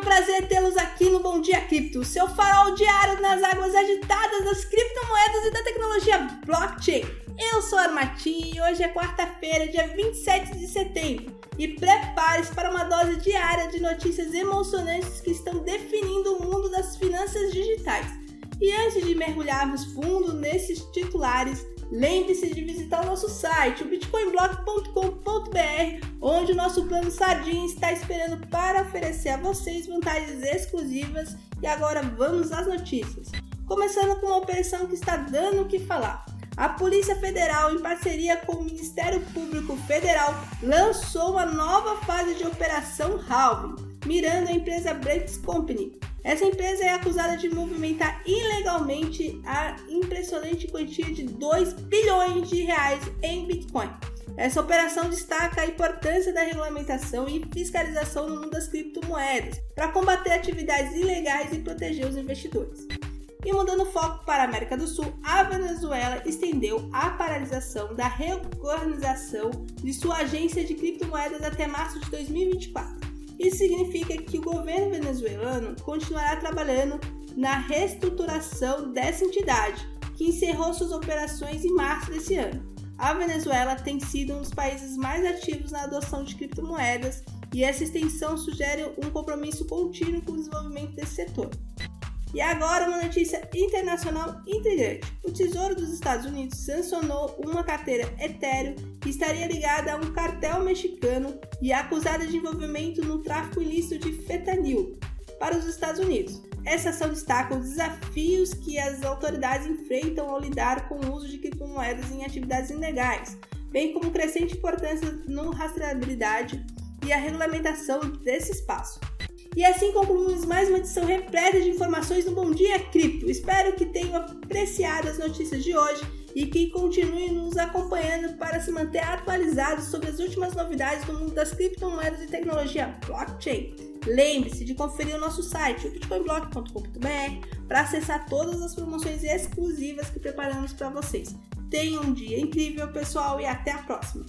prazer tê-los aqui no Bom Dia Cripto, seu farol diário nas águas agitadas das criptomoedas e da tecnologia blockchain. Eu sou a Armatinho e hoje é quarta-feira, dia 27 de setembro. E prepare-se para uma dose diária de notícias emocionantes que estão definindo o mundo das finanças digitais. E antes de mergulharmos fundo nesses titulares, Lembre-se de visitar o nosso site, o bitcoinblock.com.br, onde o nosso plano Sardinha está esperando para oferecer a vocês vantagens exclusivas. E agora vamos às notícias. Começando com uma operação que está dando o que falar. A Polícia Federal, em parceria com o Ministério Público Federal, lançou uma nova fase de Operação Halving, mirando a empresa Breaks Company, essa empresa é acusada de movimentar ilegalmente a impressionante quantia de 2 bilhões de reais em Bitcoin. Essa operação destaca a importância da regulamentação e fiscalização no mundo das criptomoedas para combater atividades ilegais e proteger os investidores. E mudando foco para a América do Sul, a Venezuela estendeu a paralisação da reorganização de sua agência de criptomoedas até março de 2024. Isso significa que o governo venezuelano continuará trabalhando na reestruturação dessa entidade, que encerrou suas operações em março desse ano. A Venezuela tem sido um dos países mais ativos na adoção de criptomoedas e essa extensão sugere um compromisso contínuo com o desenvolvimento desse setor. E agora uma notícia internacional intrigante. O Tesouro dos Estados Unidos sancionou uma carteira Ethereum que estaria ligada a um cartel mexicano e acusada de envolvimento no tráfico ilícito de fentanil para os Estados Unidos. Essa ação destaca os desafios que as autoridades enfrentam ao lidar com o uso de criptomoedas em atividades ilegais, bem como crescente importância no rastreabilidade e a regulamentação desse espaço. E assim concluímos mais uma edição repleta de informações do Bom Dia Cripto. Espero que tenham apreciado as notícias de hoje e que continuem nos acompanhando para se manter atualizados sobre as últimas novidades do mundo das criptomoedas e tecnologia blockchain. Lembre-se de conferir o nosso site, bitcoinblock.com.br, para acessar todas as promoções exclusivas que preparamos para vocês. Tenham um dia incrível, pessoal, e até a próxima!